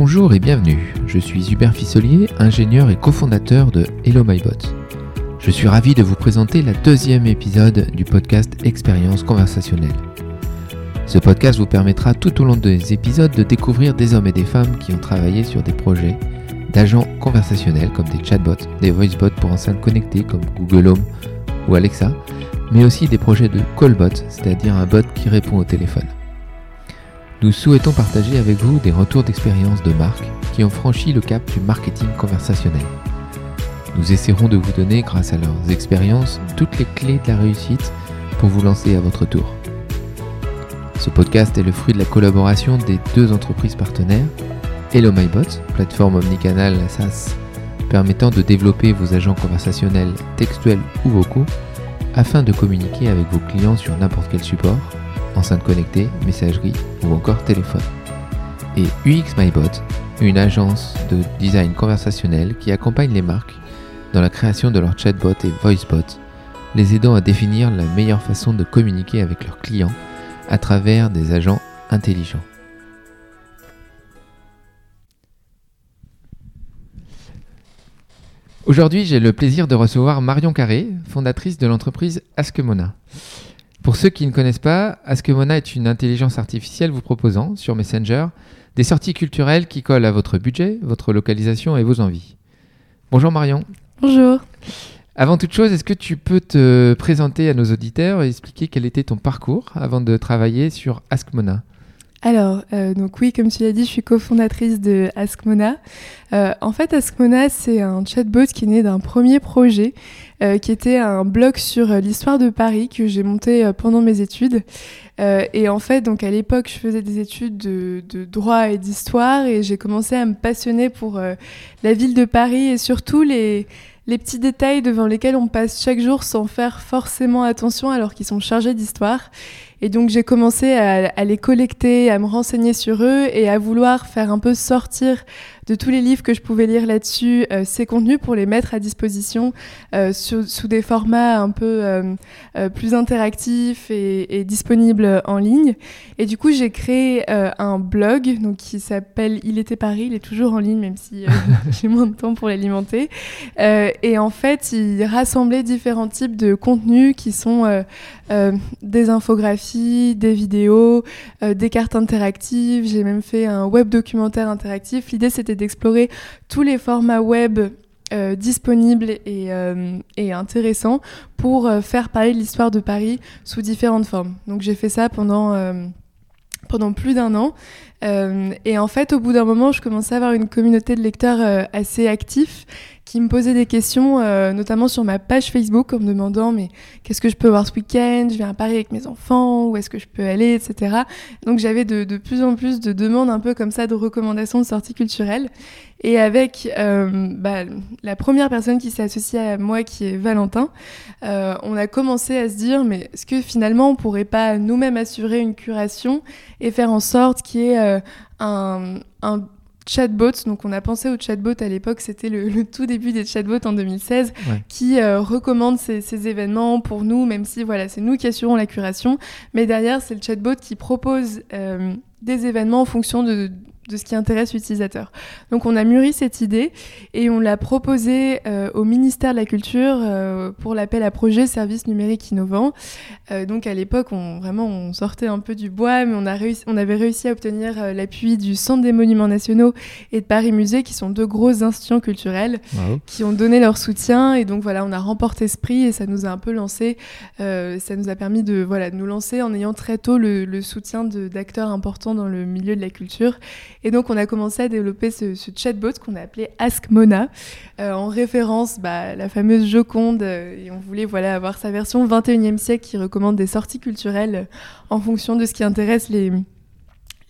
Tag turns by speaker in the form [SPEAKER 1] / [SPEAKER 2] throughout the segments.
[SPEAKER 1] Bonjour et bienvenue, je suis Hubert Fisselier, ingénieur et cofondateur de Hello MyBot. Je suis ravi de vous présenter la deuxième épisode du podcast Expérience conversationnelle. Ce podcast vous permettra tout au long des épisodes de découvrir des hommes et des femmes qui ont travaillé sur des projets d'agents conversationnels comme des chatbots, des voicebots pour enceintes connectées comme Google Home ou Alexa, mais aussi des projets de callbot, c'est-à-dire un bot qui répond au téléphone. Nous souhaitons partager avec vous des retours d'expérience de marques qui ont franchi le cap du marketing conversationnel. Nous essaierons de vous donner, grâce à leurs expériences, toutes les clés de la réussite pour vous lancer à votre tour. Ce podcast est le fruit de la collaboration des deux entreprises partenaires, Hello MyBot, plateforme omnicanal SaaS permettant de développer vos agents conversationnels textuels ou vocaux afin de communiquer avec vos clients sur n'importe quel support, enceinte connectée, messagerie ou encore téléphone. Et UX MyBot, une agence de design conversationnel qui accompagne les marques dans la création de leurs chatbots et voicebots, les aidant à définir la meilleure façon de communiquer avec leurs clients à travers des agents intelligents. Aujourd'hui, j'ai le plaisir de recevoir Marion Carré, fondatrice de l'entreprise Askemona. Pour ceux qui ne connaissent pas, Askemona est une intelligence artificielle vous proposant, sur Messenger, des sorties culturelles qui collent à votre budget, votre localisation et vos envies. Bonjour Marion.
[SPEAKER 2] Bonjour.
[SPEAKER 1] Avant toute chose, est-ce que tu peux te présenter à nos auditeurs et expliquer quel était ton parcours avant de travailler sur Askmona
[SPEAKER 2] alors, euh, donc oui, comme tu l'as dit, je suis cofondatrice de Askmona. Euh, en fait, Askmona, c'est un chatbot qui est né d'un premier projet, euh, qui était un blog sur l'histoire de Paris que j'ai monté pendant mes études. et en fait, donc à l'époque, je faisais des études de, de droit et d'histoire, et j'ai commencé à me passionner pour la ville de Paris et surtout les les petits détails devant lesquels on passe chaque jour sans faire forcément attention alors qu'ils sont chargés d'histoire. Et donc j'ai commencé à, les collecter, à me renseigner sur eux et à vouloir faire un peu sortir de tous les livres que je pouvais lire là-dessus euh, ces contenus pour les mettre à disposition euh, sous, des formats un peu euh, plus interactifs et, et, disponibles en ligne. Et du coup j'ai créé un blog donc qui s'appelle Il était Paris, il est toujours en ligne même si j'ai moins de temps pour l'alimenter. et en fait il rassemblait différents types de contenus qui sont des infographies des vidéos, des cartes interactives. J'ai même fait un web documentaire interactif. L'idée, c'était d'explorer tous les formats web euh, disponibles et, euh, et, intéressants pour euh, faire parler de l'histoire de Paris sous différentes formes. Donc j'ai fait ça pendant, pendant plus d'un an. Et en fait, au bout d'un moment, je commençais à avoir une communauté de lecteurs assez actifs qui me posaient des questions, euh, notamment sur ma page Facebook, en me demandant mais qu'est-ce que je peux voir ce week-end? Je viens à Paris avec mes enfants, où est-ce que je peux aller, etc. Donc j'avais de, plus en plus de demandes un peu comme ça de recommandations de sorties culturelles. Et avec euh, bah, la première personne qui s'est associée à moi, qui est Valentin, euh, on a commencé à se dire mais est-ce que finalement on pourrait pas nous-mêmes assurer une curation et faire en sorte qu'il y ait un chatbots. Donc on a pensé au chatbot à l'époque, c'était le, le, tout début des chatbots en 2016, ouais. qui euh, recommande ces, ces, événements pour nous, même si voilà, c'est nous qui assurons la curation. Mais derrière, c'est le chatbot qui propose euh, des événements en fonction de, de ce qui intéresse l'utilisateur. Donc on a mûri cette idée et on l'a proposé euh, au ministère de la Culture euh, pour l'appel à projet services numériques innovants. Euh, donc à l'époque, on vraiment on sortait un peu du bois, mais on a réussi, on avait réussi à obtenir l'appui du Centre des Monuments Nationaux et de Paris Musée, qui sont deux grosses institutions culturelles, wow. qui ont donné leur soutien et donc voilà, on a remporté ce prix et ça nous a un peu lancé, ça nous a permis de voilà de nous lancer en ayant très tôt le, le soutien d'acteurs importants dans le milieu de la culture et donc, on a commencé à développer ce, chatbot qu'on a appelé Ask Mona, euh, en référence bah, à la fameuse Joconde. Euh, et on voulait voilà, avoir sa version 21e siècle qui recommande des sorties culturelles en fonction de ce qui intéresse les,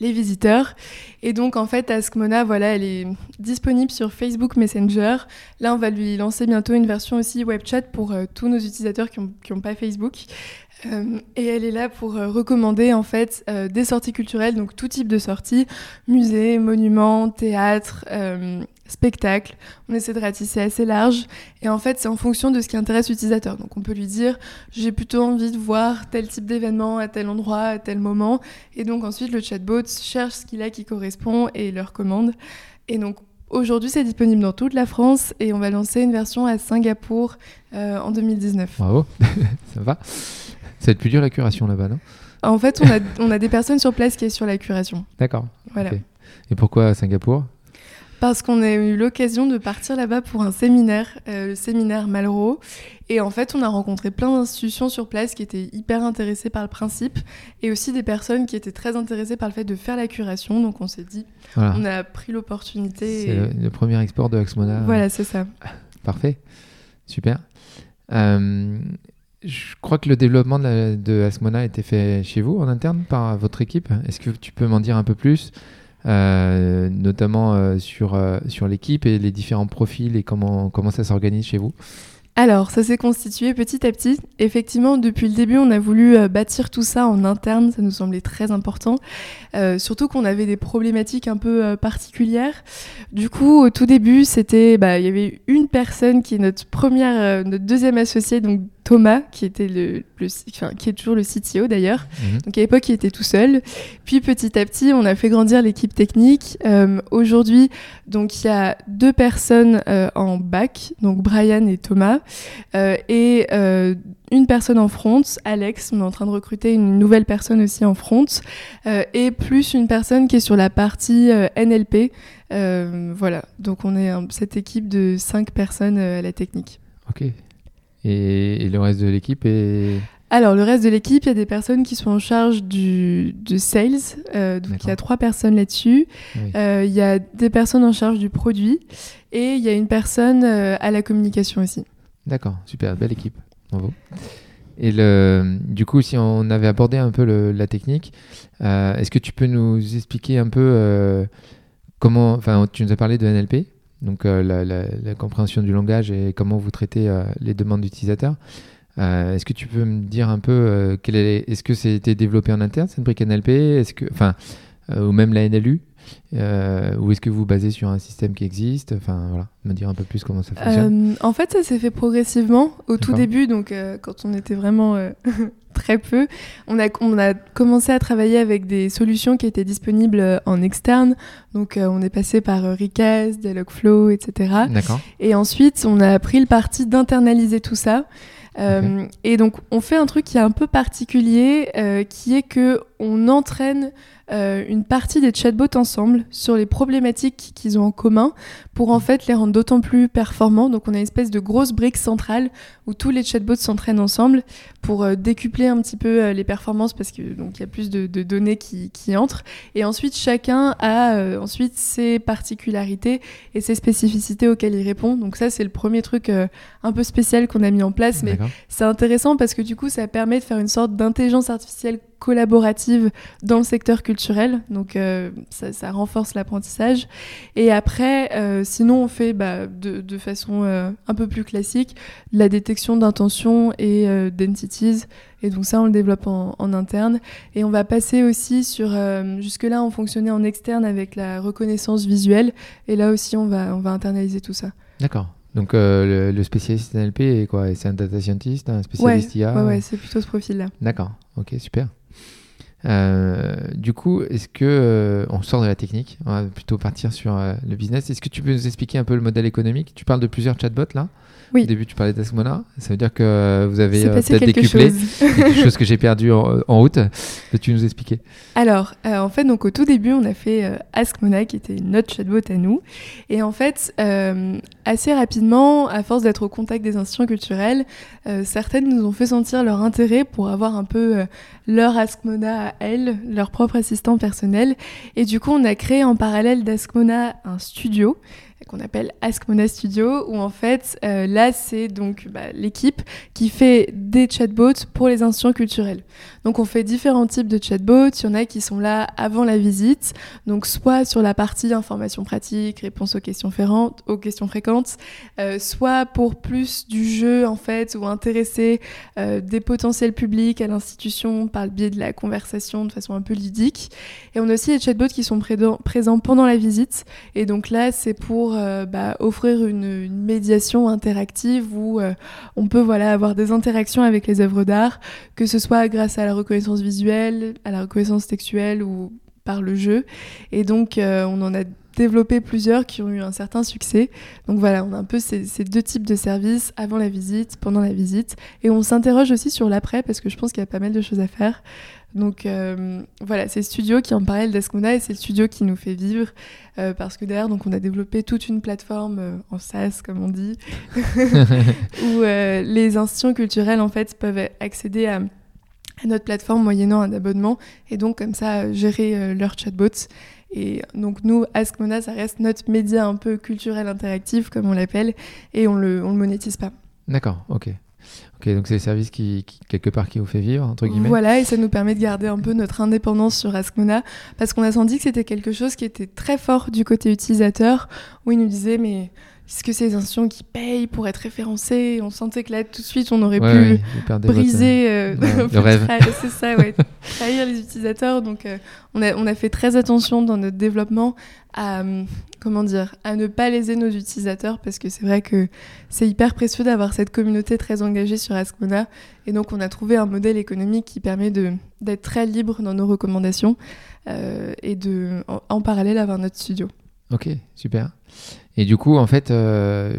[SPEAKER 2] les visiteurs. Et donc, en fait, Askmona, voilà, elle est disponible sur Facebook Messenger. Là, on va lui lancer bientôt une version aussi web chat pour euh, tous nos utilisateurs qui n'ont pas Facebook. Euh, et elle est là pour euh, recommander en fait des sorties culturelles, donc tout type de sorties, musées, monuments, théâtre, spectacle. On essaie de ratisser assez large. Et en fait, c'est en fonction de ce qui intéresse l'utilisateur. Donc on peut lui dire, j'ai plutôt envie de voir tel type d'événement à tel endroit, à tel moment. Et donc ensuite, le chatbot cherche ce qu'il a qui correspond et le recommande. Et donc Aujourd'hui, c'est disponible dans toute la France et on va lancer une version à Singapour euh, en 2019.
[SPEAKER 1] Bravo, ça va. Ça va être plus dur la curation là-bas, non?
[SPEAKER 2] En fait, on a, on a, des personnes sur place qui est sur la curation.
[SPEAKER 1] D'accord.
[SPEAKER 2] Voilà.
[SPEAKER 1] Et pourquoi Singapour?
[SPEAKER 2] Parce qu'on a eu l'occasion de partir là-bas pour un séminaire, euh, le séminaire Malraux. Et en fait, on a rencontré plein d'institutions sur place qui étaient hyper intéressées par le principe et aussi des personnes qui étaient très intéressées par le fait de faire la curation. Donc on s'est dit, on a pris l'opportunité.
[SPEAKER 1] C'est le, premier export de Axmona.
[SPEAKER 2] Voilà, c'est ça.
[SPEAKER 1] Parfait. Super. Euh, je crois que le développement de, de Axmona a été fait chez vous en interne par votre équipe. Est-ce que tu peux m'en dire un peu plus? Euh, notamment euh, sur, euh, sur l'équipe et les différents profils et comment, comment ça s'organise chez vous
[SPEAKER 2] alors, ça s'est constitué petit à petit. Effectivement, depuis le début, on a voulu bâtir tout ça en interne, ça nous semblait très important. surtout qu'on avait des problématiques un peu particulières. Du coup, au tout début, c'était, bah, il y avait une personne qui est notre première, notre deuxième associée, donc Thomas, qui était le, qui est toujours le CTO d'ailleurs. Mhm. Donc à l'époque, il était tout seul. Puis petit à petit, on a fait grandir l'équipe technique. Euh, aujourd'hui, donc il y a deux personnes euh, en bac, donc Brian et Thomas, euh, et une personne en front, Alex. On est en train de recruter une nouvelle personne aussi en front, et plus une personne qui est sur la partie NLP. voilà, donc on est cette équipe de cinq personnes à la technique.
[SPEAKER 1] Ok, et, le reste de l'équipe est...
[SPEAKER 2] Alors, le reste de l'équipe, il y a des personnes qui sont en charge du, de sales. Euh, donc, il y a trois personnes là-dessus. Euh, il y a des personnes en charge du produit. Et il y a une personne euh, à la communication aussi.
[SPEAKER 1] D'accord, super, belle équipe. Bravo. Et le, du coup, si on avait abordé un peu le, la technique, est-ce que tu peux nous expliquer un peu comment. Enfin, tu nous as parlé de NLP donc euh, la, compréhension du langage et comment vous traitez euh, les demandes d'utilisateurs. Euh, est-ce que tu peux me dire un peu quel est, est-ce que c'était développé en interne cette brique NLP, est-ce que, enfin, ou même la NLU, ou est-ce que vous, vous basez sur un système qui existe Enfin voilà, me dire un peu plus comment ça fonctionne.
[SPEAKER 2] en fait, ça s'est fait progressivement. Au tout début, donc quand on était vraiment très peu. On a, on a commencé à travailler avec des solutions qui étaient disponibles euh, en externe. Donc, euh, on est passé par euh, Recast, Dialogflow, etc. Et ensuite, on a pris le parti d'internaliser tout ça. Et donc, on fait un truc qui est un peu particulier, qui est que on entraîne euh, une partie des chatbots ensemble sur les problématiques qu'ils ont en commun pour en fait les rendre d'autant plus performants. Donc on a une espèce de grosse brique centrale où tous les chatbots s'entraînent ensemble pour euh, décupler un petit peu euh, les performances parce que donc il y a plus de, données qui, qui, entrent. Et ensuite chacun a ensuite ses particularités et ses spécificités auxquelles il répond. Donc ça c'est le premier truc un peu spécial qu'on a mis en place, mais c'est intéressant parce que du coup ça permet de faire une sorte d'intelligence artificielle collaborative dans le secteur culturel, donc euh, ça, renforce l'apprentissage. Et après, euh, sinon on fait bah, de, façon euh, un peu plus classique la détection d'intentions et d'entities, et donc ça on le développe en, interne. Et on va passer aussi sur, jusque-là on fonctionnait en externe avec la reconnaissance visuelle, et là aussi on va, on va internaliser tout ça.
[SPEAKER 1] D'accord. Donc le, spécialiste NLP est quoi? C'est un data scientist, un spécialiste
[SPEAKER 2] IA Ouais, ouais c'est plutôt ce profil-là.
[SPEAKER 1] D'accord, ok, super. Euh, du coup, est-ce que euh, on sort de la technique On va plutôt partir sur euh, le business. Est-ce que tu peux nous expliquer un peu le modèle économique? Tu parles de plusieurs chatbots là.
[SPEAKER 2] Oui.
[SPEAKER 1] Au début, tu parlais d'Asmona. Ça veut dire que vous avez peut-être décuplé quelque chose que j'ai perdu en, route. Peux-tu nous expliquer?
[SPEAKER 2] Alors, en fait, donc au tout début, on a fait Askmona, qui était notre chatbot à nous. Et en fait, assez rapidement, à force d'être au contact des institutions culturelles, certaines nous ont fait sentir leur intérêt pour avoir un peu leur Askmona elles, leur propre assistant personnel. Et du coup, on a créé en parallèle d'Askmona un studio qu'on appelle Askmona Studio, où en fait, euh, là, c'est donc bah, l'équipe qui fait des chatbots pour les institutions culturelles. Donc, on fait différents types de chatbots. Il y en a qui sont là avant la visite, donc soit sur la partie information pratique, réponse aux questions, aux questions fréquentes, euh, soit pour plus du jeu, en fait, ou intéresser euh, des potentiels publics à l'institution par le biais de la conversation de façon un peu ludique. Et on a aussi les chatbots qui sont présents pendant la visite. Et donc là, c'est pour bah, offrir une, médiation interactive où on peut voilà, avoir des interactions avec les œuvres d'art, que ce soit grâce à la reconnaissance visuelle, à la reconnaissance textuelle ou par le jeu. Et donc, on en a développé plusieurs qui ont eu un certain succès. Donc voilà, on a un peu ces, deux types de services avant la visite, pendant la visite. Et on s'interroge aussi sur l'après parce que je pense qu'il y a pas mal de choses à faire. Donc euh, voilà, c'est studio qui en parallèle d'Ascona et c'est le studio qui nous fait vivre euh, parce que derrière, donc on a développé toute une plateforme euh, en SaaS comme on dit, où les institutions culturelles en fait peuvent accéder à, à, notre plateforme moyennant un abonnement et donc comme ça gérer leurs chatbots. Et donc nous, Askmona, ça reste notre média un peu culturel interactif, comme on l'appelle, et on le, on le monétise pas.
[SPEAKER 1] D'accord, ok. Ok, donc c'est le service qui, quelque part, qui vous fait vivre, entre guillemets.
[SPEAKER 2] Voilà, et ça nous permet de garder un peu notre indépendance sur Askmona, parce qu'on a senti que c'était quelque chose qui était très fort du côté utilisateur, où ils nous disaient, mais est-ce que c'est des institutions qui payent pour être référencées On sentait que là, tout de suite, on aurait pu briser
[SPEAKER 1] euh, le rêve.
[SPEAKER 2] C'est ça, ouais. trahir les utilisateurs. Donc, euh, on, a, on a fait très attention dans notre développement à, hum, comment dire, à ne pas léser nos utilisateurs parce que c'est vrai que c'est hyper précieux d'avoir cette communauté très engagée sur Askmona. Et donc, on a trouvé un modèle économique qui permet d'être très libre dans nos recommandations euh, et de, en parallèle, avoir notre studio.
[SPEAKER 1] Ok, super. Et du coup, en fait, euh,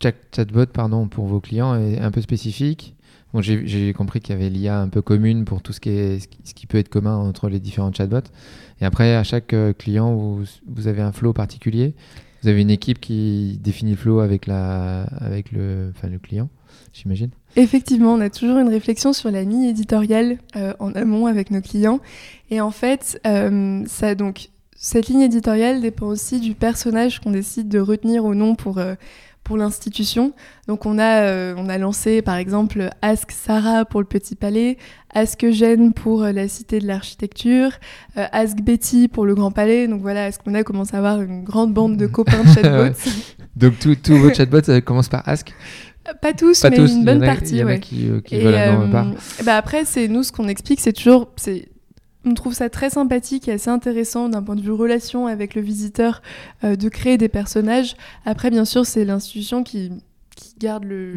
[SPEAKER 1] chatbot pardon, pour vos clients est un peu spécifique. Bon, j'ai compris qu'il y avait l'IA un peu commune pour tout ce qui, est, ce qui peut être commun entre les différents chatbots. Et après, à chaque euh, client, vous, vous avez un flow particulier. Vous avez une équipe qui définit le flow avec, la, avec le, enfin, le client, j'imagine
[SPEAKER 2] Effectivement, on a toujours une réflexion sur la ligne éditoriale euh, en amont avec nos clients. Et en fait, ça donc cette ligne éditoriale dépend aussi du personnage qu'on décide de retenir ou non pour, euh, pour l'institution. Donc on a, euh, on a lancé par exemple Ask Sarah pour le Petit Palais, Ask Eugène pour euh, la Cité de l'Architecture, Ask Betty pour le Grand Palais. Donc voilà, est-ce qu'on a commencé à avoir une grande bande de copains de chatbots
[SPEAKER 1] Donc tous vos chatbots commencent par Ask
[SPEAKER 2] pas tous, mais une bonne partie.
[SPEAKER 1] Il y en a qui, qui veulent un part.
[SPEAKER 2] Bah après, c'est nous ce qu'on explique, c'est toujours, c'est on trouve ça très sympathique et assez intéressant d'un point de vue relation avec le visiteur euh, de créer des personnages. Après, bien sûr, c'est l'institution qui, garde le,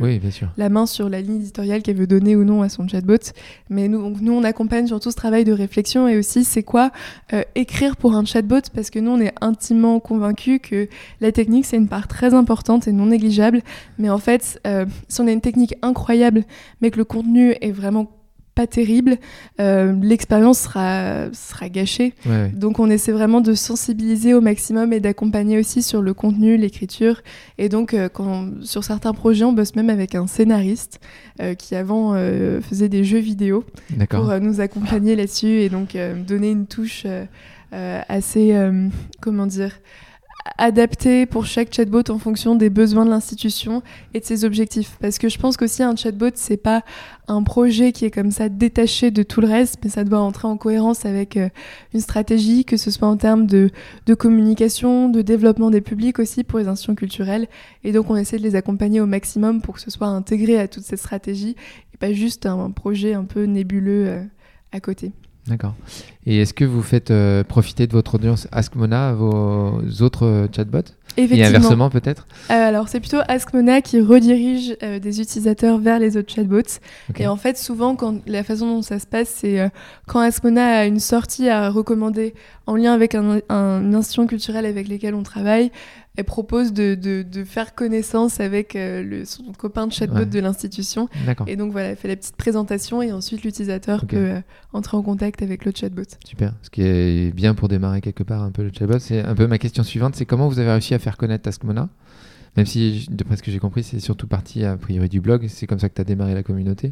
[SPEAKER 2] la main sur la ligne éditoriale qu'elle veut donner ou non à son chatbot. Mais nous, nous, on accompagne surtout ce travail de réflexion et aussi c'est quoi euh, écrire pour un chatbot? Parce que nous, on est intimement convaincus que la technique, c'est une part très importante et non négligeable. Mais en fait, euh, si on a une technique incroyable, mais que le contenu est vraiment pas terrible, euh, l'expérience sera, sera gâchée. Donc on essaie vraiment de sensibiliser au maximum et d'accompagner aussi sur le contenu, l'écriture. Et donc euh, quand, sur certains projets, on bosse même avec un scénariste euh, qui avant faisait des jeux vidéo pour nous accompagner là-dessus et donc donner une touche assez, comment dire, adapté pour chaque chatbot en fonction des besoins de l'institution et de ses objectifs. Parce que je pense qu'aussi un chatbot, c'est pas un projet qui est comme ça détaché de tout le reste, mais ça doit entrer en cohérence avec euh, une stratégie, que ce soit en termes de, de, communication, de développement des publics aussi pour les institutions culturelles. Et donc on essaie de les accompagner au maximum pour que ce soit intégré à toute cette stratégie et pas juste un, projet un peu nébuleux euh, à côté.
[SPEAKER 1] D'accord. Et est-ce que vous faites euh, profiter de votre audience AskMona à vos autres euh, chatbots Et inversement peut-être
[SPEAKER 2] euh, Alors c'est plutôt AskMona qui redirige des utilisateurs vers les autres chatbots. Et en fait souvent quand la façon dont ça se passe c'est quand AskMona a une sortie à recommander en lien avec un, un, une institution culturelle avec lesquelles on travaille, elle propose de, de, faire connaissance avec euh, le, son copain de chatbot de l'institution. Et donc voilà, elle fait la petite présentation et ensuite l'utilisateur peut euh, entrer en contact avec le chatbot.
[SPEAKER 1] Super. Ce qui est bien pour démarrer quelque part un peu le chatbot. C'est un peu ma question suivante, c'est comment vous avez réussi à faire connaître Taskmona même si, de ce que j'ai compris, c'est surtout partie a priori du blog, c'est comme ça que tu as démarré la communauté.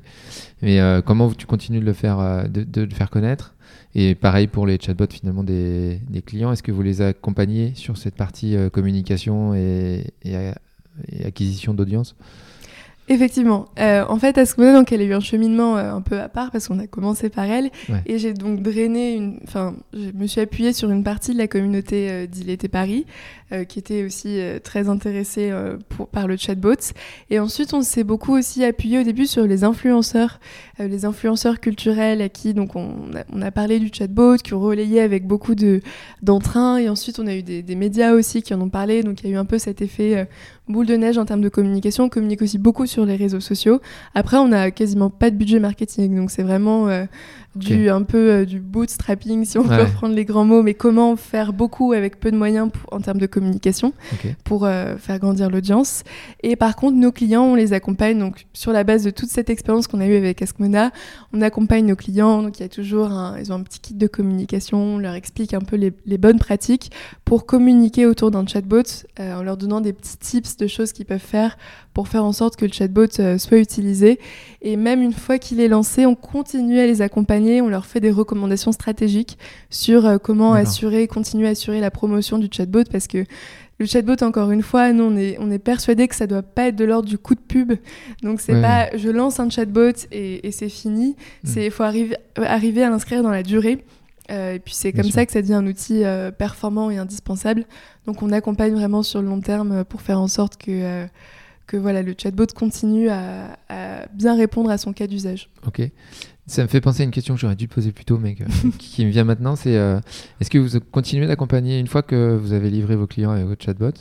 [SPEAKER 1] Mais euh, comment tu continues de le faire, de, de le faire connaître? Et pareil pour les chatbots finalement des, clients, est-ce que vous les accompagnez sur cette partie euh, communication et, acquisition d'audience?
[SPEAKER 2] Effectivement. Euh, en fait, à ce moment-là, donc, elle a eu un cheminement euh, un peu à part parce qu'on a commencé par elle.
[SPEAKER 1] Ouais.
[SPEAKER 2] Et j'ai donc drainé une. Enfin, je me suis appuyée sur une partie de la communauté euh, d'Il était Paris, euh, qui était aussi très intéressée pour, par le chatbot. Et ensuite, on s'est beaucoup aussi appuyé au début sur les influenceurs, les influenceurs culturels à qui donc on a, on a parlé du chatbot, qui ont relayé avec beaucoup de d'entrain. Et ensuite, on a eu des, des médias aussi qui en ont parlé. Donc, il y a eu un peu cet effet boule de neige en termes de communication. On communique aussi beaucoup sur les réseaux sociaux. Après, on a quasiment pas de budget marketing, donc c'est vraiment euh, du un peu euh, du bootstrapping si on
[SPEAKER 1] Ouais.
[SPEAKER 2] peut reprendre les grands mots. Mais comment faire beaucoup avec peu de moyens pour- en termes de communication pour euh, faire grandir l'audience. Et par contre, nos clients, on les accompagne donc sur la base de toute cette expérience qu'on a eue avec Askmona. On accompagne nos clients, donc il y a toujours un, ils ont un petit kit de communication, on leur explique un peu les, les bonnes pratiques pour communiquer autour d'un chatbot en leur donnant des petits tips de choses qu'ils peuvent faire pour faire en sorte que le chatbot euh, soit utilisé. Et même une fois qu'il est lancé, on continue à les accompagner, on leur fait des recommandations stratégiques sur euh, comment assurer, continuer à assurer la promotion du chatbot parce que le chatbot, encore une fois, nous, on est, on est persuadé que ça doit pas être de l'ordre du coup de pub. Donc, c'est
[SPEAKER 1] Ouais,
[SPEAKER 2] pas je lance un chatbot et, et c'est fini. C'est Il faut arriver, euh, arriver à l'inscrire dans la durée. Euh, et puis, c'est comme
[SPEAKER 1] sûr.
[SPEAKER 2] ça que ça devient un outil euh, performant et indispensable. Donc, on accompagne vraiment sur le long terme pour faire en sorte que, euh, que voilà, le chatbot continue à, à bien répondre à son cas d'usage.
[SPEAKER 1] Ok. Ça me fait penser à une question que j'aurais dû poser plus tôt, mais que- qui, me vient maintenant. C'est euh, est-ce que vous continuez d'accompagner une fois que vous avez livré vos clients et votre chatbot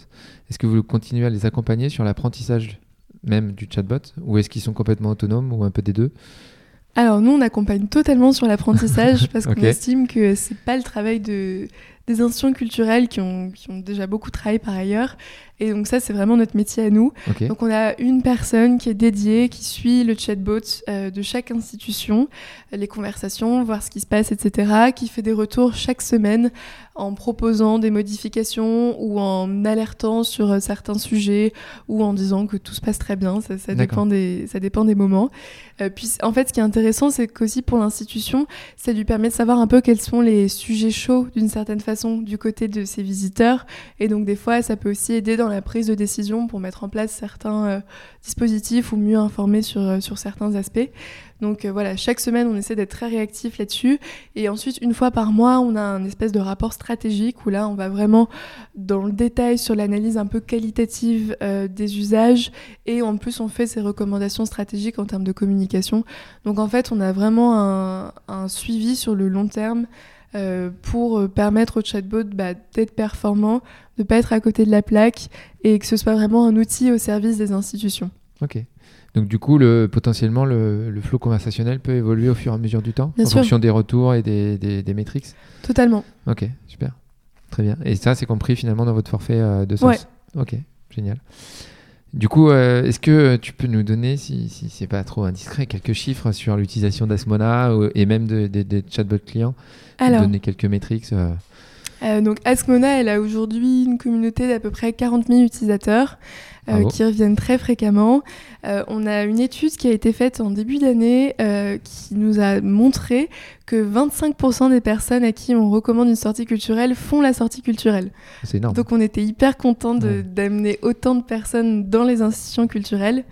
[SPEAKER 1] Est-ce que vous continuez à les accompagner sur l'apprentissage même du chatbot, ou est-ce qu'ils sont complètement autonomes ou un peu des deux?
[SPEAKER 2] Alors nous, on accompagne totalement sur l'apprentissage parce qu'on estime que c'est pas le travail de, des institutions culturelles qui ont, qui ont déjà beaucoup travaillé par ailleurs. Et donc ça, c'est vraiment notre métier à nous. Donc on a une personne qui est dédiée, qui suit le chatbot euh, de chaque institution, les conversations, voir ce qui se passe, etc., qui fait des retours chaque semaine en proposant des modifications ou en alertant sur euh, certains sujets ou en disant que tout se passe très bien. Ça, dépend, des, ça dépend des moments. Euh, puis en fait, ce qui est intéressant, c'est qu'aussi pour l'institution, ça lui permet de savoir un peu quels sont les sujets chauds d'une certaine façon du côté de ses visiteurs. Et donc des fois, ça peut aussi aider dans la prise de décision pour mettre en place certains euh, dispositifs ou mieux informer sur, euh, sur certains aspects. Donc euh, voilà, chaque semaine, on essaie d'être très réactif là-dessus. Et ensuite, une fois par mois, on a un espèce de rapport stratégique où là, on va vraiment dans le détail sur l'analyse un peu qualitative des usages. Et en plus, on fait ces recommandations stratégiques en termes de communication. Donc en fait, on a vraiment un suivi sur le long terme euh, pour euh, permettre au chatbot bah, d'être performant, de pas être à côté de la plaque et que ce soit vraiment un outil au service des institutions.
[SPEAKER 1] Ok. Donc du coup, le, potentiellement, le, le flot conversationnel peut évoluer au fur et à mesure du temps,
[SPEAKER 2] Bien
[SPEAKER 1] en
[SPEAKER 2] sûr.
[SPEAKER 1] fonction des retours et des, des, des métriques?
[SPEAKER 2] Totalement.
[SPEAKER 1] Ok, super. Très bien. Et ça, c'est compris finalement dans votre forfait euh, de sens
[SPEAKER 2] Ouais.
[SPEAKER 1] Ok, génial. Du coup, euh, est-ce que tu peux nous donner, si, si c'est pas trop indiscret, quelques chiffres sur l'utilisation d'Asmona et même de- de- des chatbots clients?
[SPEAKER 2] Alors,
[SPEAKER 1] Donner quelques métriques euh,
[SPEAKER 2] Euh, donc Askmona, elle a aujourd'hui une communauté d'à peu près 40 000 utilisateurs euh, qui reviennent très fréquemment. Euh, on a une étude qui a été faite en début d'année euh, qui nous a montré que 25% des personnes à qui on recommande une sortie culturelle font la sortie culturelle.
[SPEAKER 1] C'est énorme.
[SPEAKER 2] Donc on était hyper content
[SPEAKER 1] Ouais.
[SPEAKER 2] d'amener autant de personnes dans les institutions culturelles.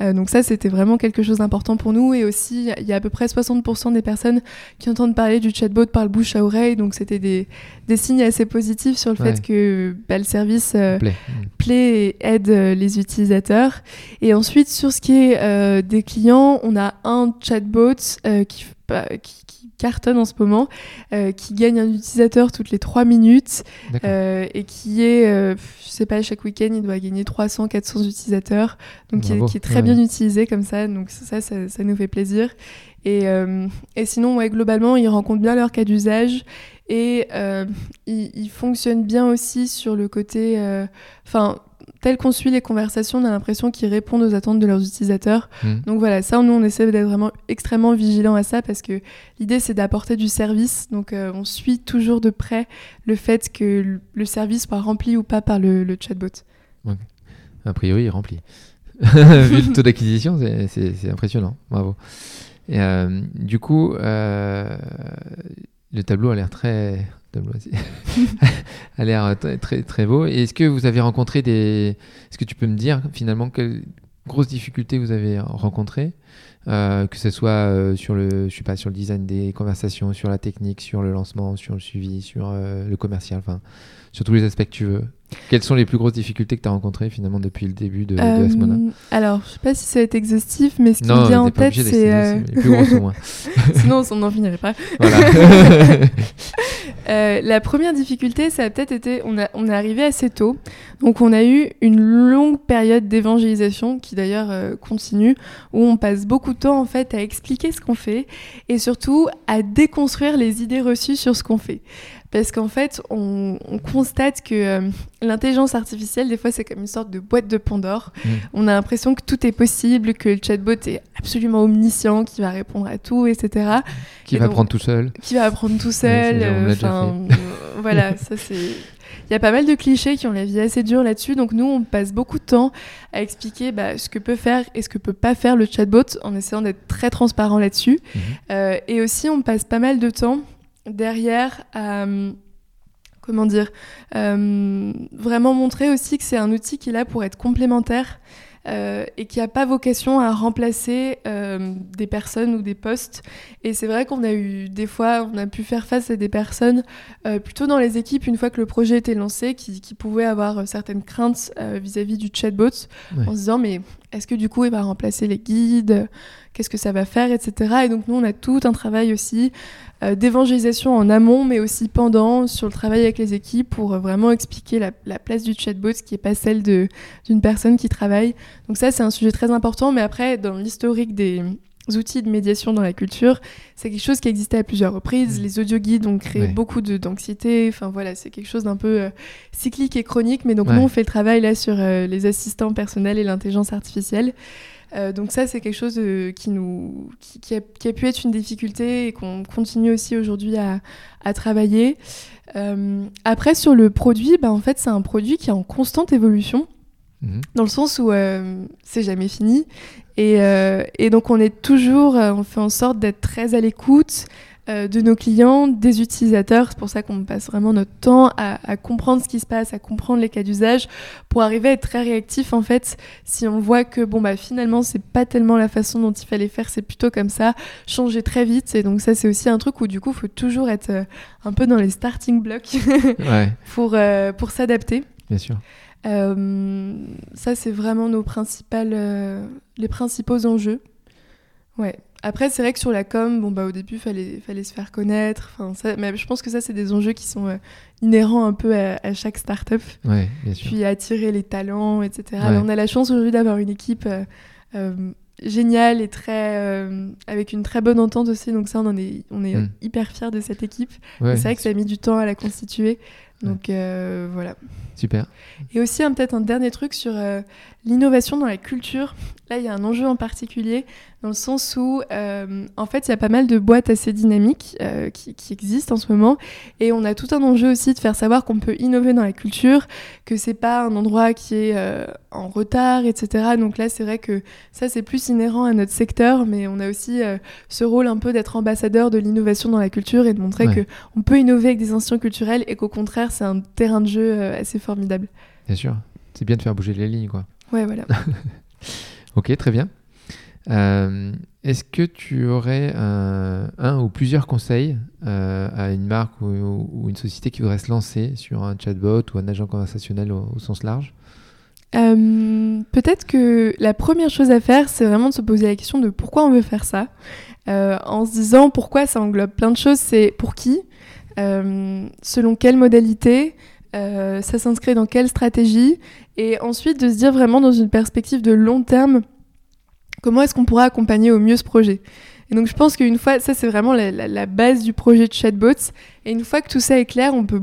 [SPEAKER 2] Euh, donc ça, c'était vraiment quelque chose d'important pour nous. Et aussi, il y a à peu près 60% des personnes qui entendent parler du chatbot par le bouche à oreille. Donc c'était des, des signes assez positifs sur le
[SPEAKER 1] Ouais.
[SPEAKER 2] fait que bah, le service euh,
[SPEAKER 1] Plaît.
[SPEAKER 2] Plaît et aide euh, les utilisateurs. Et ensuite, sur ce qui est euh, des clients, on a un chatbot euh, qui, bah, qui, qui cartonne en ce moment, qui gagne un utilisateur toutes les 3 minutes et qui est, je sais pas, chaque week-end, il doit gagner 300, 400 utilisateurs, donc qui est,
[SPEAKER 1] Bravo.
[SPEAKER 2] qui est très
[SPEAKER 1] Ouais.
[SPEAKER 2] bien utilisé comme ça, donc ça, ça, ça nous fait plaisir. Et, euh, et sinon, ouais, globalement, ils rencontrent bien leur cas d'usage et euh, ils, ils fonctionnent bien aussi sur le côté, euh, enfin, tel qu'on suit les conversations, on a l'impression qu'ils répondent aux attentes de leurs utilisateurs.
[SPEAKER 1] Mm.
[SPEAKER 2] Donc voilà, ça, nous, on essaie d'être vraiment extrêmement vigilant à ça parce que l'idée, c'est d'apporter du service. Donc, euh, on suit toujours de près le fait que le- service soit rempli ou pas par le, le chatbot.
[SPEAKER 1] A priori, il remplit. Vu le taux d'acquisition, c'est impressionnant. Bravo. Et, euh, du coup, euh, le tableau a l'air très. a l'air très, très, très beau. Et Est-ce que vous avez rencontré des. Est-ce que tu peux me dire finalement quel- grosses difficultés vous avez rencontrées, que ce soit sur le, je sais pas, sur le design des conversations, sur la technique, sur le lancement, sur le suivi, sur le commercial, enfin, sur tous les aspects que tu veux? Quelles sont les plus grosses difficultés que tu as rencontrées finalement depuis le début de,
[SPEAKER 2] euh,
[SPEAKER 1] Asmona
[SPEAKER 2] Alors, je sais pas si ça va être exhaustif, mais ce qui me vient en tête, c'est.
[SPEAKER 1] Euh... Les plus grosses au moins.
[SPEAKER 2] Sinon, on n'en finirait pas. euh, la première difficulté, ça a peut-être été. On, a, on est arrivé assez tôt. Donc, on a eu une longue période d'évangélisation qui d'ailleurs euh, continue, où on passe beaucoup de temps en fait à expliquer ce qu'on fait et surtout à déconstruire les idées reçues sur ce qu'on fait parce qu'en fait, on, constate que euh, l'intelligence artificielle, des fois, c'est comme une sorte de boîte de Pandore. Mm. On a l'impression que tout est possible, que le chatbot est absolument omniscient, qui va répondre à tout, etc.
[SPEAKER 1] Qui va apprendre tout seul.
[SPEAKER 2] Qui va apprendre tout seul. Euh, voilà, ça c'est. Il y a pas mal de clichés qui ont la vie assez dure là-dessus, donc nous on passe beaucoup de temps à expliquer bah, ce que peut faire et ce que peut pas faire le chatbot en essayant d'être très transparent là-dessus. Euh, et aussi on passe pas mal de temps derrière, euh, comment dire, euh, vraiment montrer aussi que c'est un outil qui est là pour être complémentaire euh, et qui n'a pas vocation à remplacer des personnes ou des postes. Et c'est vrai qu'on a eu des fois, on a pu faire face à des personnes plutôt dans les équipes une fois que le projet était lancé, qui, pouvaient avoir certaines craintes vis-à-vis du chatbot, en se disant mais est-ce que du coup il va remplacer les guides? Qu'est-ce que ça va faire, etc. Et donc nous on a tout un travail aussi euh, d'évangélisation en amont, mais aussi pendant, sur le travail avec les équipes pour euh, vraiment expliquer la, place du chatbot, qui n'est pas celle d'une personne qui travaille. Donc ça, c'est un sujet très important, mais après, dans l'historique des outils de médiation dans la culture, c'est quelque chose qui existait à plusieurs reprises. Mmh. Les audio guides ont créé beaucoup d'anxiété. Enfin voilà, c'est quelque chose d'un peu euh, cyclique et chronique. Mais donc nous, on fait le travail là sur les assistants personnels et l'intelligence artificielle. Euh, donc ça, c'est quelque chose euh, qui, nous, qui, a, pu être une difficulté et qu'on continue aussi aujourd'hui à, travailler. Euh, après, sur le produit, bah, en fait, c'est un produit qui est en constante évolution, mhm. dans le sens où c'est jamais fini. Et, et, donc, on est toujours, on fait en sorte d'être très à l'écoute, euh, de nos clients, des utilisateurs. C'est pour ça qu'on passe vraiment notre temps à, comprendre ce qui se passe, à comprendre les cas d'usage, pour arriver à être très réactif en fait. Si on voit que bon bah finalement c'est pas tellement la façon dont il fallait faire, c'est plutôt comme ça, changer très vite. Et donc ça c'est aussi un truc où du coup faut toujours être euh, un peu dans les starting blocks pour euh, pour s'adapter.
[SPEAKER 1] Bien sûr.
[SPEAKER 2] ça c'est vraiment nos principales, les principaux enjeux. Ouais. Après, c'est vrai que sur la com, bon, bah, au début, il fallait, fallait se faire connaître. Ça, mais je pense que ça, c'est des enjeux qui sont euh, inhérents un peu à, chaque start-up.
[SPEAKER 1] Ouais, bien sûr.
[SPEAKER 2] Puis attirer les talents, etc. on a la chance aujourd'hui d'avoir une équipe euh, euh, géniale et très, avec une très bonne entente aussi. Donc, ça, on, en est, on est hmm. hyper fiers de cette équipe. c'est vrai que ça a mis du temps à la constituer. Donc, voilà.
[SPEAKER 1] Super.
[SPEAKER 2] Et aussi, peut-être un dernier truc sur l'innovation dans la culture. Là, il y a un enjeu en particulier dans le sens où, euh, en fait, il y a pas mal de boîtes assez dynamiques euh, qui, existent en ce moment, et on a tout un enjeu aussi de faire savoir qu'on peut innover dans la culture, que c'est pas un endroit qui est euh, en retard, etc. Donc là, c'est vrai que ça, c'est plus inhérent à notre secteur, mais on a aussi ce rôle un peu d'être ambassadeur de l'innovation dans la culture et de montrer qu'on que on peut innover avec des institutions culturelles et qu'au contraire, c'est un terrain de jeu assez formidable.
[SPEAKER 1] Bien sûr, c'est bien de faire bouger les lignes, quoi.
[SPEAKER 2] Ouais, voilà.
[SPEAKER 1] ok, très bien. Euh, est-ce que tu aurais un, ou plusieurs conseils euh, à une marque ou, une société qui voudrait se lancer sur un chatbot ou un agent conversationnel au, sens large?
[SPEAKER 2] Euh, Peut-être que la première chose à faire, c'est vraiment de se poser la question de pourquoi on veut faire ça. en se disant pourquoi ça englobe plein de choses, c'est pour qui, selon quelle modalité, ça s'inscrit dans quelle stratégie, et ensuite de se dire vraiment dans une perspective de long terme comment est-ce qu'on pourra accompagner au mieux ce projet Et donc je pense qu'une fois, ça c'est vraiment la, base du projet de chatbots, et une fois que tout ça est clair, on peut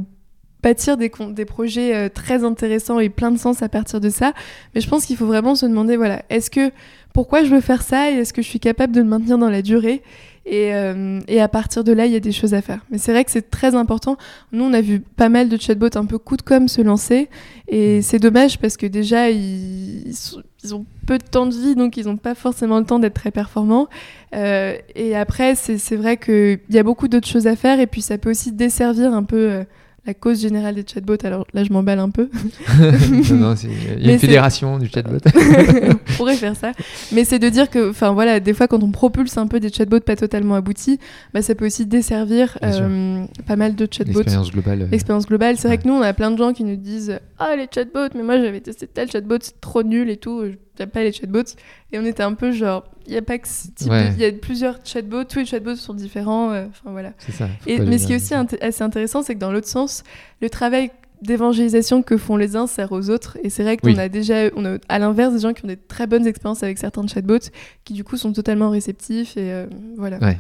[SPEAKER 2] bâtir des, des projets euh, très intéressants et plein de sens à partir de ça. Mais je pense qu'il faut vraiment se demander, voilà, est-ce que pourquoi je veux faire ça et est-ce que je suis capable de le maintenir dans la durée? Euh, et, à partir de là, il y a des choses à faire. Mais c'est vrai que c'est très important. Nous, on a vu pas mal de chatbots un peu coup de com se lancer. Et mm. c'est dommage parce que déjà, ils, ont peu de temps de vie, donc ils n'ont pas forcément le temps d'être très performants. Euh, et après, c'est vrai qu'il y a beaucoup d'autres choses à faire. Et puis, ça peut aussi desservir un peu... La cause générale des chatbots. Alors là, je m'emballe un peu.
[SPEAKER 1] non, non, il y a une fédération du chatbot.
[SPEAKER 2] on pourrait faire ça. Mais c'est de dire que, enfin voilà, des fois quand on propulse un peu des chatbots pas totalement aboutis, bah, ça peut aussi desservir euh, pas mal de chatbots.
[SPEAKER 1] L'expérience globale. euh,
[SPEAKER 2] L'expérience globale, c'est vrai que nous, on a plein de gens qui nous disent Ah, les chatbots, mais moi j'avais testé tel chatbot, c'est trop nul et tout, pas les chatbots. Et on était un peu genre, il y a pas que ce type
[SPEAKER 1] Ouais.
[SPEAKER 2] Il y a plusieurs chatbots, tous les chatbots sont différents, euh, enfin voilà.
[SPEAKER 1] Ça.
[SPEAKER 2] Et, mais ce qui est aussi assez intéressant, c'est que dans l'autre sens, le travail d'évangélisation que font les uns sert aux autres. Et c'est vrai qu'on
[SPEAKER 1] Oui.
[SPEAKER 2] a déjà, on a à l'inverse des gens qui ont des très bonnes expériences avec certains chatbots, qui du coup sont totalement réceptifs et euh, voilà.
[SPEAKER 1] Ouais.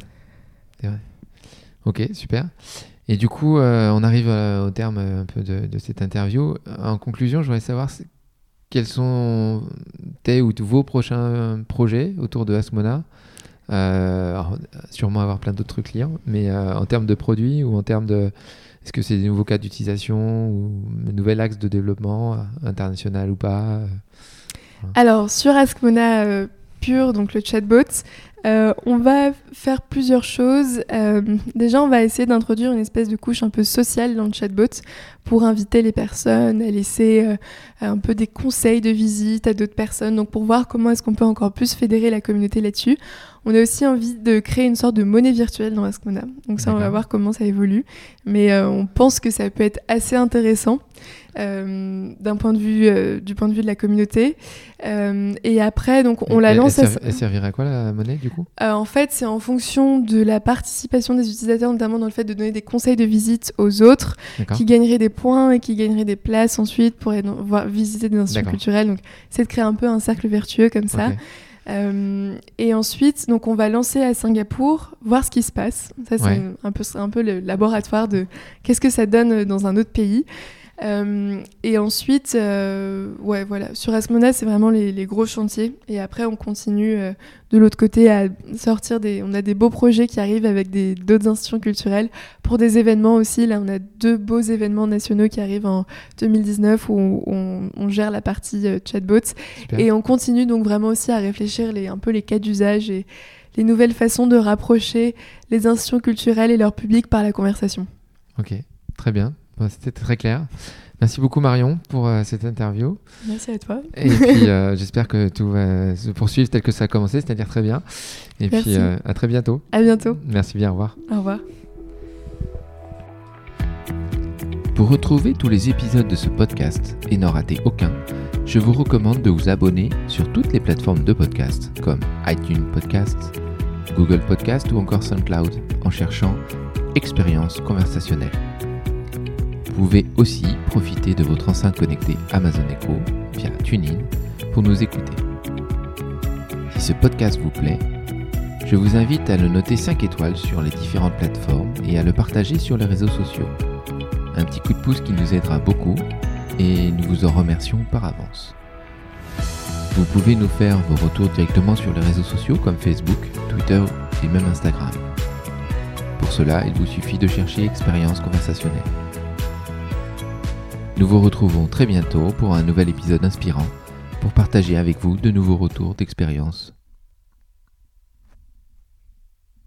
[SPEAKER 1] C'est vrai. Ok, super. Et du coup, euh, on arrive euh, au terme un peu de, de cette interview. En conclusion, je voudrais savoir quels sont tes ou vos prochains projets autour de Asmona. Euh, sûrement avoir plein d'autres clients, mais euh, en termes de produits ou en termes de. Est-ce que c'est des nouveaux cas d'utilisation ou un nouvel axe de développement, euh, international ou pas
[SPEAKER 2] Alors, sur Askmona pur, donc le chatbot, euh, on va faire plusieurs choses. Euh, déjà, on va essayer d'introduire une espèce de couche un peu sociale dans le chatbot pour inviter les personnes à laisser euh, un peu des conseils de visite à d'autres personnes, donc pour voir comment est-ce qu'on peut encore plus fédérer la communauté là-dessus. On a aussi envie de créer une sorte de monnaie virtuelle dans Askmona. Donc ça, on va voir comment ça évolue. Mais euh, on pense que ça peut être assez intéressant euh, d'un point de vue euh, du point de vue de la communauté. Et après, donc on
[SPEAKER 1] elle-
[SPEAKER 2] la
[SPEAKER 1] elle
[SPEAKER 2] lance. à-
[SPEAKER 1] servi- Elle servirait à quoi la monnaie du coup?
[SPEAKER 2] En fait, c'est en fonction de la participation des utilisateurs, notamment dans le fait de donner des conseils de visite aux autres, qui gagneraient des points et qui gagneraient des places ensuite pour aller voir, visiter des institutions culturelles. Donc, c'est de créer un peu un cercle vertueux comme ça. Euh, et ensuite, donc on va lancer à Singapour, voir ce qui se passe. Ça, c'est
[SPEAKER 1] Ouais.
[SPEAKER 2] un peu, c'est un peu le laboratoire de qu'est-ce que ça donne dans un autre pays. Euh, et ensuite, euh, ouais, voilà, sur Asmona, c'est vraiment les, les gros chantiers. Et après, on continue euh, de l'autre côté à sortir des. On a des beaux projets qui arrivent avec d'autres institutions culturelles pour des événements aussi. Là, on a deux beaux événements nationaux qui arrivent en 2019 où on, on gère la partie chatbot.
[SPEAKER 1] Super.
[SPEAKER 2] Et on continue donc vraiment aussi à réfléchir les, un peu les cas d'usage et les nouvelles façons de rapprocher les institutions culturelles et leur public par la conversation.
[SPEAKER 1] Ok, très bien. Bon, C'était très clair. Merci beaucoup Marion pour euh, cette interview.
[SPEAKER 2] Merci à toi.
[SPEAKER 1] Et puis euh, j'espère que tout va se poursuivre tel que ça a commencé, c'est-à-dire très bien. Et
[SPEAKER 2] Merci.
[SPEAKER 1] puis euh, à très bientôt.
[SPEAKER 2] À bientôt.
[SPEAKER 1] Merci bien, au revoir.
[SPEAKER 2] Au revoir.
[SPEAKER 1] Pour retrouver tous les épisodes de ce podcast et n'en rater aucun, je vous recommande de vous abonner sur toutes les plateformes de podcast comme iTunes Podcast, Google Podcast ou encore SoundCloud en cherchant Expérience conversationnelle. Vous pouvez aussi profiter de votre enceinte connectée Amazon Echo via TuneIn pour nous écouter. Si ce podcast vous plaît, je vous invite à le noter 5 étoiles sur les différentes plateformes et à le partager sur les réseaux sociaux un petit coup de pouce qui nous aidera beaucoup et nous vous en remercions par avance. Vous pouvez nous faire vos retours directement sur les réseaux sociaux comme Facebook, Twitter et même Instagram. Pour cela, il vous suffit de chercher expérience conversationnelle. Nous vous retrouvons très bientôt pour un nouvel épisode inspirant pour partager avec vous de nouveaux retours d'expérience